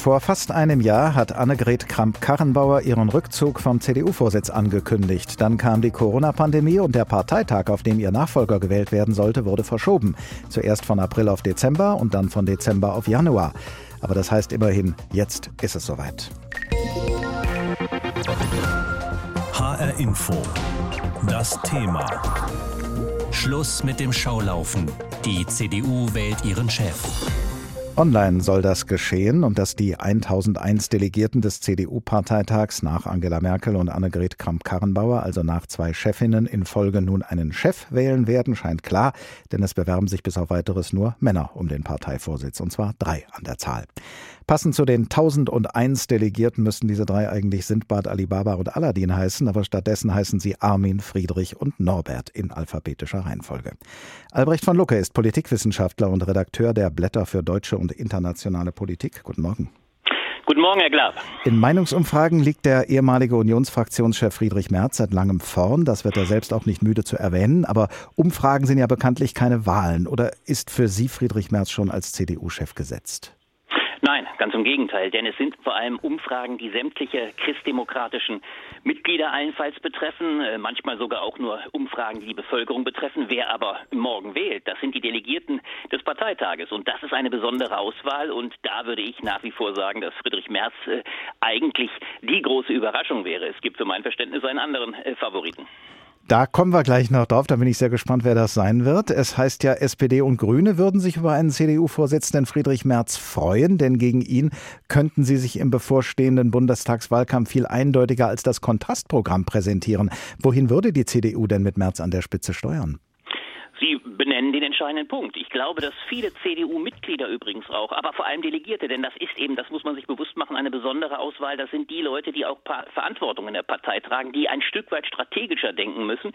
Vor fast einem Jahr hat Annegret Kramp-Karrenbauer ihren Rückzug vom CDU-Vorsitz angekündigt. Dann kam die Corona-Pandemie und der Parteitag, auf dem ihr Nachfolger gewählt werden sollte, wurde verschoben. Zuerst von April auf Dezember und dann von Dezember auf Januar. Aber das heißt immerhin, jetzt ist es soweit. HR Info. Das Thema. Schluss mit dem Schaulaufen. Die CDU wählt ihren Chef. Online soll das geschehen und dass die 1001 Delegierten des CDU-Parteitags nach Angela Merkel und Annegret Kramp-Karrenbauer, also nach zwei Chefinnen in Folge nun einen Chef wählen werden, scheint klar, denn es bewerben sich bis auf weiteres nur Männer um den Parteivorsitz, und zwar drei an der Zahl. Passend zu den 1001 Delegierten müssten diese drei eigentlich Sindbad, Alibaba und Aladdin heißen, aber stattdessen heißen sie Armin, Friedrich und Norbert in alphabetischer Reihenfolge. Albrecht von Lucke ist Politikwissenschaftler und Redakteur der Blätter für deutsche und internationale Politik. Guten Morgen. Guten Morgen, Herr Glab. In Meinungsumfragen liegt der ehemalige Unionsfraktionschef Friedrich Merz seit langem vorn. Das wird er selbst auch nicht müde zu erwähnen. Aber Umfragen sind ja bekanntlich keine Wahlen. Oder ist für Sie Friedrich Merz schon als CDU-Chef gesetzt? Nein, ganz im Gegenteil, denn es sind vor allem Umfragen, die sämtliche christdemokratischen Mitglieder allenfalls betreffen, äh, manchmal sogar auch nur Umfragen, die die Bevölkerung betreffen. Wer aber morgen wählt, das sind die Delegierten des Parteitages und das ist eine besondere Auswahl und da würde ich nach wie vor sagen, dass Friedrich Merz äh, eigentlich die große Überraschung wäre. Es gibt für mein Verständnis einen anderen äh, Favoriten. Da kommen wir gleich noch drauf, da bin ich sehr gespannt, wer das sein wird. Es heißt ja, SPD und Grüne würden sich über einen CDU-Vorsitzenden Friedrich Merz freuen, denn gegen ihn könnten sie sich im bevorstehenden Bundestagswahlkampf viel eindeutiger als das Kontrastprogramm präsentieren. Wohin würde die CDU denn mit Merz an der Spitze steuern? Benennen den entscheidenden Punkt. Ich glaube, dass viele CDU-Mitglieder übrigens auch, aber vor allem Delegierte, denn das ist eben, das muss man sich bewusst machen, eine besondere Auswahl. Das sind die Leute, die auch Verantwortung in der Partei tragen, die ein Stück weit strategischer denken müssen,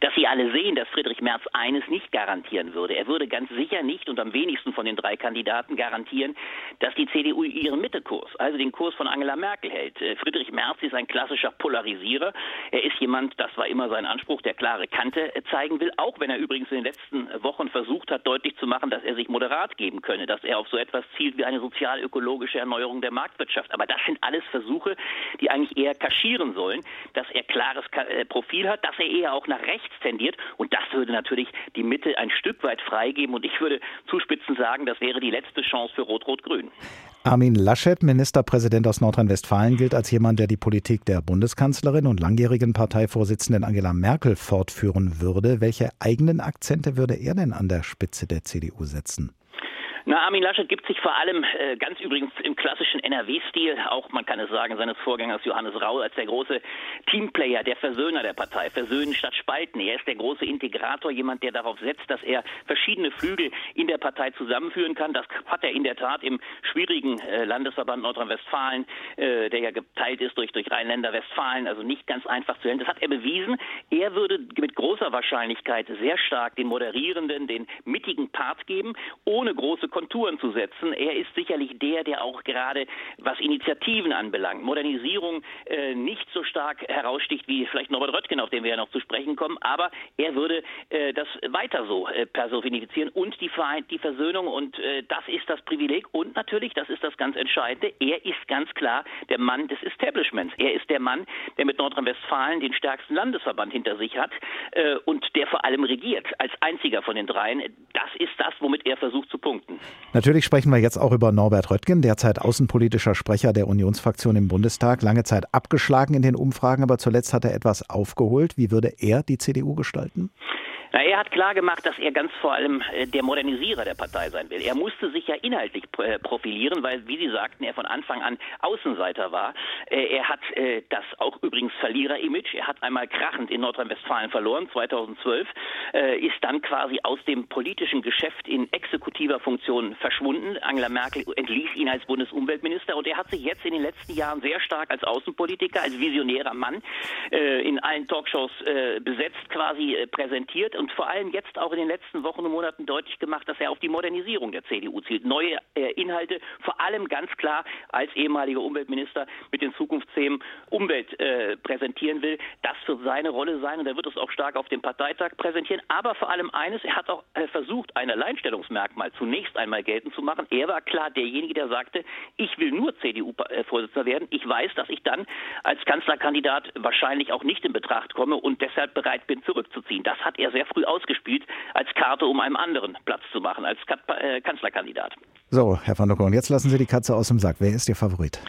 dass sie alle sehen, dass Friedrich Merz eines nicht garantieren würde. Er würde ganz sicher nicht und am wenigsten von den drei Kandidaten garantieren, dass die CDU ihren Mittelkurs, also den Kurs von Angela Merkel hält. Äh, Friedrich Merz ist ein klassischer Polarisierer. Er ist jemand, das war immer sein Anspruch, der klare Kante äh, zeigen will, auch wenn er übrigens in den letzten Wochen versucht hat, deutlich zu machen, dass er sich moderat geben könne, dass er auf so etwas zielt wie eine sozial-ökologische Erneuerung der Marktwirtschaft. Aber das sind alles Versuche, die eigentlich eher kaschieren sollen, dass er klares äh, Profil hat, dass er eher auch nach rechts tendiert. Und das würde natürlich die Mitte ein Stück weit freigeben. Und ich würde zuspitzen sagen, das wäre die letzte Chance für Rot-Rot-Grün. Armin Laschet, Ministerpräsident aus Nordrhein-Westfalen, gilt als jemand, der die Politik der Bundeskanzlerin und langjährigen Parteivorsitzenden Angela Merkel fortführen würde. Welche eigenen Akzente würde er denn an der Spitze der CDU setzen? Na, Armin Laschet gibt sich vor allem äh, ganz übrigens im klassischen NRW-Stil, auch man kann es sagen, seines Vorgängers Johannes Rau als der große Teamplayer, der Versöhner der Partei, Versöhnen statt Spalten. Er ist der große Integrator, jemand, der darauf setzt, dass er verschiedene Flügel in der Partei zusammenführen kann. Das hat er in der Tat im schwierigen äh, Landesverband Nordrhein-Westfalen, äh, der ja geteilt ist durch, durch Rheinländer-Westfalen, also nicht ganz einfach zu handeln. Das hat er bewiesen. Er würde mit großer Wahrscheinlichkeit sehr stark den moderierenden, den mittigen Part geben, ohne große Konturen zu setzen. Er ist sicherlich der, der auch gerade, was Initiativen anbelangt, Modernisierung äh, nicht so stark heraussticht wie vielleicht Norbert Röttgen, auf den wir ja noch zu sprechen kommen, aber er würde äh, das weiter so äh, personifizieren und die, die Versöhnung und äh, das ist das Privileg und natürlich, das ist das ganz Entscheidende, er ist ganz klar der Mann des Establishments. Er ist der Mann, der mit Nordrhein-Westfalen den stärksten Landesverband hinter sich hat äh, und der vor allem regiert als einziger von den dreien. Das ist das, womit er versucht zu punkten. Natürlich sprechen wir jetzt auch über Norbert Röttgen, derzeit außenpolitischer Sprecher der Unionsfraktion im Bundestag. Lange Zeit abgeschlagen in den Umfragen, aber zuletzt hat er etwas aufgeholt. Wie würde er die CDU gestalten? Na, er hat klar gemacht, dass er ganz vor allem äh, der Modernisierer der Partei sein will. Er musste sich ja inhaltlich äh, profilieren, weil, wie Sie sagten, er von Anfang an Außenseiter war. Äh, er hat das auch übrigens Verlierer-Image. Er hat einmal krachend in Nordrhein-Westfalen verloren, 2012, ist dann quasi aus dem politischen Geschäft in exekutiver Funktion verschwunden. Angela Merkel entließ ihn als Bundesumweltminister und er hat sich jetzt in den letzten Jahren sehr stark als Außenpolitiker, als visionärer Mann in allen Talkshows besetzt quasi präsentiert und vor allem jetzt auch in den letzten Wochen und Monaten deutlich gemacht, dass er auf die Modernisierung der CDU zielt. Neue äh, Inhalte, vor allem ganz klar als ehemaliger Umweltminister mit den Zukunftsthemen Umwelt äh, präsentieren will. Das wird seine Rolle sein und er wird es auch stark auf dem Parteitag präsentieren. Aber vor allem eines, er hat auch äh, versucht, ein Alleinstellungsmerkmal zunächst einmal geltend zu machen. Er war klar derjenige, der sagte, ich will nur CDU-Vorsitzender werden. Ich weiß, dass ich dann als Kanzlerkandidat wahrscheinlich auch nicht in Betracht komme und deshalb bereit bin, zurückzuziehen. Das hat er sehr früh ausgespielt als Karte, um einem anderen Platz zu machen, als äh, Kanzlerkandidat. So, Herr van der Korn, jetzt lassen Sie die Katze aus dem Sack. Wer ist Ihr Favorit?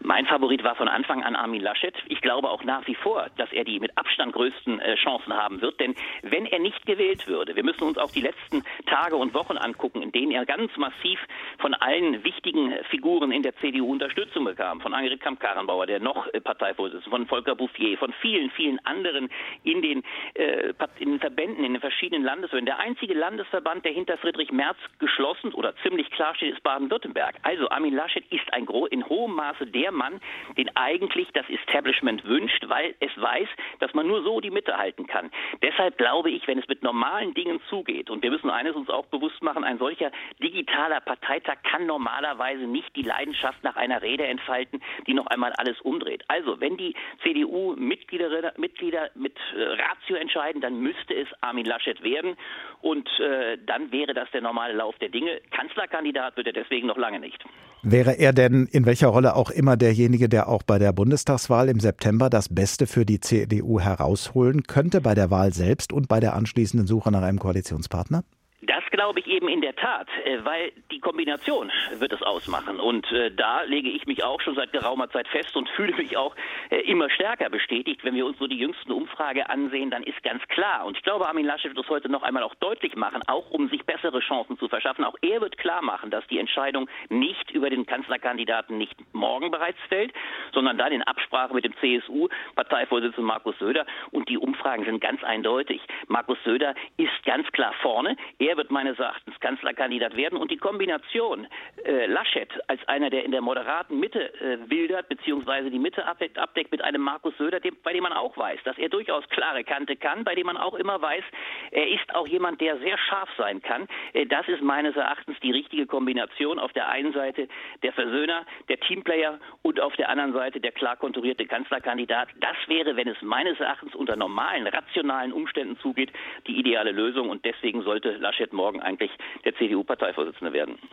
Mein Favorit war von Anfang an Armin Laschet. Ich glaube auch nach wie vor, dass er die mit Abstand größten äh, Chancen haben wird. Denn wenn er nicht gewählt würde, wir müssen uns auch die letzten Tage und Wochen angucken, in denen er ganz massiv von allen wichtigen Figuren in der CDU Unterstützung bekam. Von Annegret Kamp-Karrenbauer, der noch äh, Parteivorsitzende, von Volker Bouffier, von vielen, vielen anderen in den, äh, in den Verbänden, in den verschiedenen Landesverbänden. Der einzige Landesverband, der hinter Friedrich Merz geschlossen oder ziemlich klar steht, ist Baden-Württemberg. Also Armin Laschet ist ein in hohem Maße der der Mann, den eigentlich das Establishment wünscht, weil es weiß, dass man nur so die Mitte halten kann. Deshalb glaube ich, wenn es mit normalen Dingen zugeht, und wir müssen eines uns auch bewusst machen, ein solcher digitaler Parteitag kann normalerweise nicht die Leidenschaft nach einer Rede entfalten, die noch einmal alles umdreht. Also, wenn die CDU-Mitglieder Mitglieder mit äh, Ratio entscheiden, dann müsste es Armin Laschet werden und äh, dann wäre das der normale Lauf der Dinge. Kanzlerkandidat wird er deswegen noch lange nicht. Wäre er denn in welcher Rolle auch immer derjenige, der auch bei der Bundestagswahl im September das Beste für die CDU herausholen könnte, bei der Wahl selbst und bei der anschließenden Suche nach einem Koalitionspartner? Das glaube ich eben in der Tat, äh, weil die Kombination wird es ausmachen. Und äh, da lege ich mich auch schon seit geraumer Zeit fest und fühle mich auch äh, immer stärker bestätigt. Wenn wir uns so die jüngsten Umfrage ansehen, dann ist ganz klar, und ich glaube, Armin Laschet wird es heute noch einmal auch deutlich machen, auch um sich bessere Chancen zu verschaffen, auch er wird klar machen, dass die Entscheidung nicht über den Kanzlerkandidaten nicht morgen bereits fällt, sondern dann in Absprache mit dem CSU-Parteivorsitzenden Markus Söder. Und die Umfragen sind ganz eindeutig. Markus Söder ist ganz klar vorne. Er wird meines Erachtens Kanzlerkandidat werden. Und die Kombination äh, Laschet als einer, der in der moderaten Mitte äh, wildert, beziehungsweise die Mitte abdeckt, abdeckt mit einem Markus Söder, dem, bei dem man auch weiß, dass er durchaus klare Kante kann, bei dem man auch immer weiß, er ist auch jemand, der sehr scharf sein kann. Äh, das ist meines Erachtens die richtige Kombination. Auf der einen Seite der Versöhner, der Teamplayer und auf der anderen Seite der klar konturierte Kanzlerkandidat. Das wäre, wenn es meines Erachtens unter normalen, rationalen Umständen zugeht, die ideale Lösung. Und deswegen sollte Laschet morgen eigentlich der CDU-Parteivorsitzende werden.